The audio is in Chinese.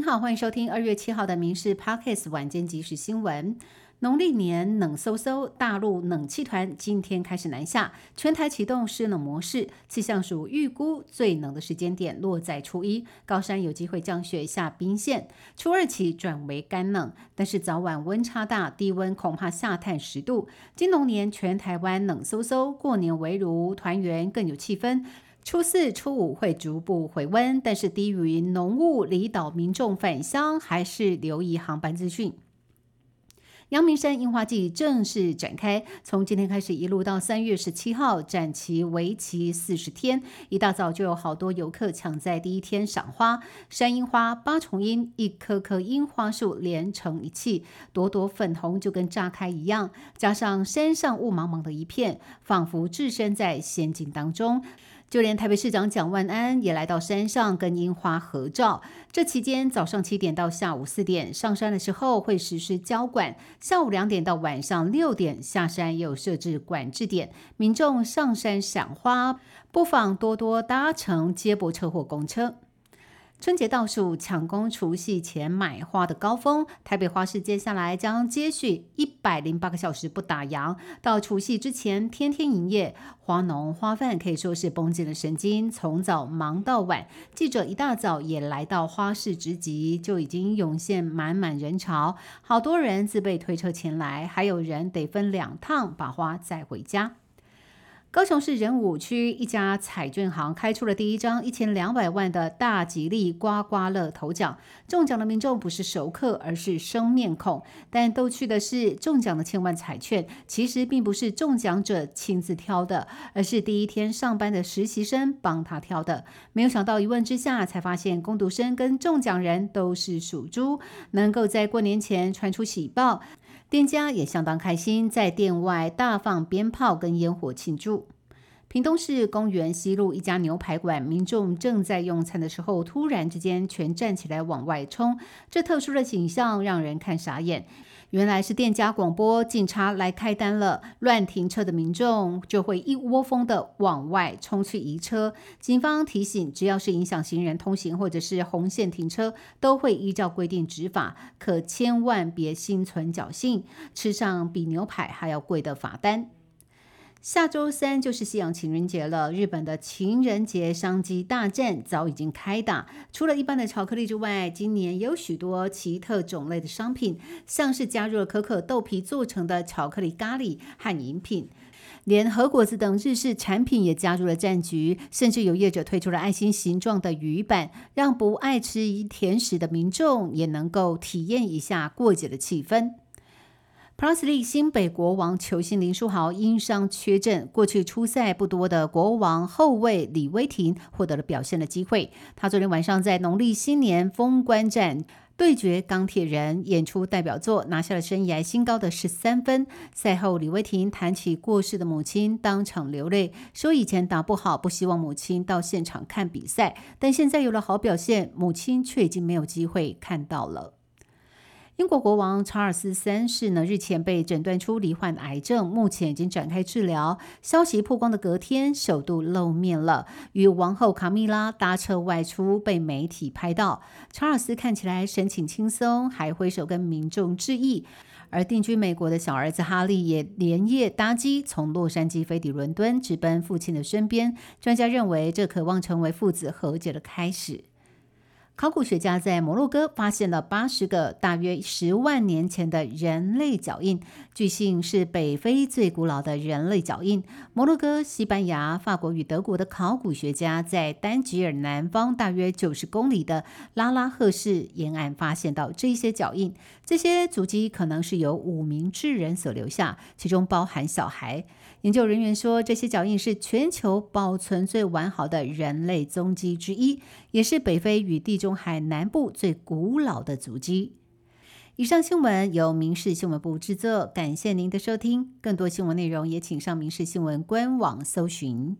您好，欢迎收听二月七号的《民事 Pockets 晚间即时新闻》。农历年冷飕飕，大陆冷气团今天开始南下，全台启动湿冷模式。气象署预估最冷的时间点落在初一，高山有机会降雪下冰线；初二起转为干冷，但是早晚温差大，低温恐怕下探十度。金龙年全台湾冷飕飕，过年围炉团圆更有气氛。初四、初五会逐步回温，但是低于浓雾，离岛民众返乡还是留意航班资讯。阳明山樱花季正式展开，从今天开始一路到三月十七号，展期为期四十天。一大早就有好多游客抢在第一天赏花。山樱花八重樱，一棵棵樱花树连成一气，朵朵粉红，就跟炸开一样。加上山上雾茫茫的一片，仿佛置身在仙境当中。就连台北市长蒋万安也来到山上跟樱花合照。这期间，早上七点到下午四点上山的时候会实施交管，下午两点到晚上六点下山也有设置管制点。民众上山赏花，不妨多多搭乘接驳车或公车。春节倒数，抢攻除夕前买花的高峰。台北花市接下来将接续一百零八个小时不打烊，到除夕之前天天营业。花农花贩可以说是绷紧了神经，从早忙到晚。记者一大早也来到花市直集，就已经涌现满满人潮，好多人自备推车前来，还有人得分两趟把花载回家。高雄市仁武区一家彩券行开出了第一张一千两百万的大吉利刮刮乐头奖，中奖的民众不是熟客，而是生面孔。但逗趣的是，中奖的千万彩券其实并不是中奖者亲自挑的，而是第一天上班的实习生帮他挑的。没有想到，一问之下才发现，工读生跟中奖人都是属猪，能够在过年前传出喜报。店家也相当开心，在店外大放鞭炮跟烟火庆祝。屏东市公园西路一家牛排馆，民众正在用餐的时候，突然之间全站起来往外冲，这特殊的景象让人看傻眼。原来是店家广播，警察来开单了。乱停车的民众就会一窝蜂的往外冲去移车。警方提醒，只要是影响行人通行或者是红线停车，都会依照规定执法，可千万别心存侥幸，吃上比牛排还要贵的罚单。下周三就是西洋情人节了，日本的情人节商机大战早已经开打。除了一般的巧克力之外，今年也有许多奇特种类的商品，像是加入了可可豆皮做成的巧克力咖喱和饮品，连和果子等日式产品也加入了战局。甚至有业者推出了爱心形状的鱼板，让不爱吃甜食的民众也能够体验一下过节的气氛。Plus League 新北国王球星林书豪因伤缺阵，过去出赛不多的国王后卫李威霆获得了表现的机会。他昨天晚上在农历新年封关战对决钢铁人，演出代表作，拿下了生涯新高的十三分。赛后，李威霆谈起过世的母亲，当场流泪，说以前打不好，不希望母亲到现场看比赛，但现在有了好表现，母亲却已经没有机会看到了。英国国王查尔斯三世呢，日前被诊断出罹患癌症，目前已经展开治疗。消息曝光的隔天，首度露面了，与王后卡米拉搭车外出，被媒体拍到。查尔斯看起来神情轻松，还挥手跟民众致意。而定居美国的小儿子哈利也连夜搭机从洛杉矶飞抵伦敦，直奔父亲的身边。专家认为，这渴望成为父子和解的开始。考古学家在摩洛哥发现了八十个大约十万年前的人类脚印，据信是北非最古老的人类脚印。摩洛哥、西班牙、法国与德国的考古学家在丹吉尔南方大约九十公里的拉拉赫市沿岸发现到这些脚印，这些足迹可能是由五名智人所留下，其中包含小孩。研究人员说，这些脚印是全球保存最完好的人类踪迹之一，也是北非与地中海南部最古老的足迹。以上新闻由民事新闻部制作，感谢您的收听。更多新闻内容也请上民事新闻官网搜寻。